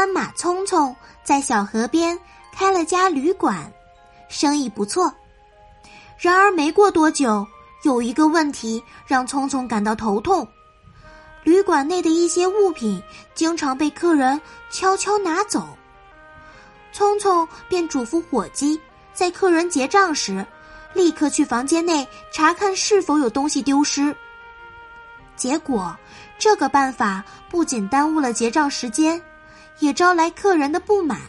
斑马聪聪在小河边开了家旅馆，生意不错。然而没过多久，有一个问题让聪聪感到头痛：旅馆内的一些物品经常被客人悄悄拿走。聪聪便嘱咐伙计，在客人结账时，立刻去房间内查看是否有东西丢失。结果，这个办法不仅耽误了结账时间。也招来客人的不满，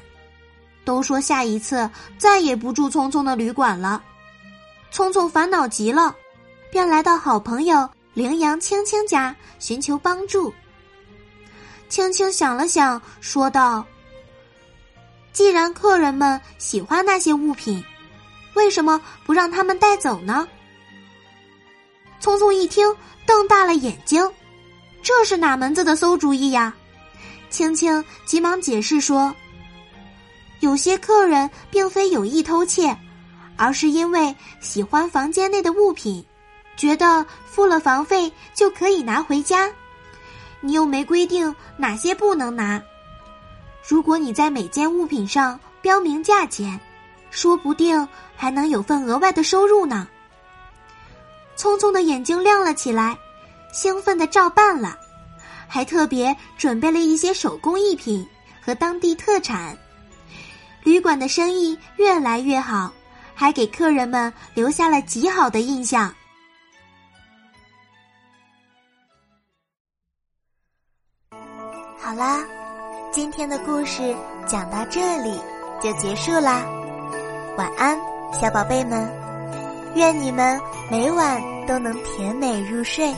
都说下一次再也不住聪聪的旅馆了。聪聪烦恼极了，便来到好朋友羚羊青青家寻求帮助。青青想了想，说道：“既然客人们喜欢那些物品，为什么不让他们带走呢？”聪聪一听，瞪大了眼睛：“这是哪门子的馊主意呀？”青青急忙解释说：“有些客人并非有意偷窃，而是因为喜欢房间内的物品，觉得付了房费就可以拿回家。你又没规定哪些不能拿。如果你在每件物品上标明价钱，说不定还能有份额外的收入呢。”聪聪的眼睛亮了起来，兴奋的照办了。还特别准备了一些手工艺品和当地特产，旅馆的生意越来越好，还给客人们留下了极好的印象。好啦，今天的故事讲到这里就结束啦，晚安，小宝贝们，愿你们每晚都能甜美入睡。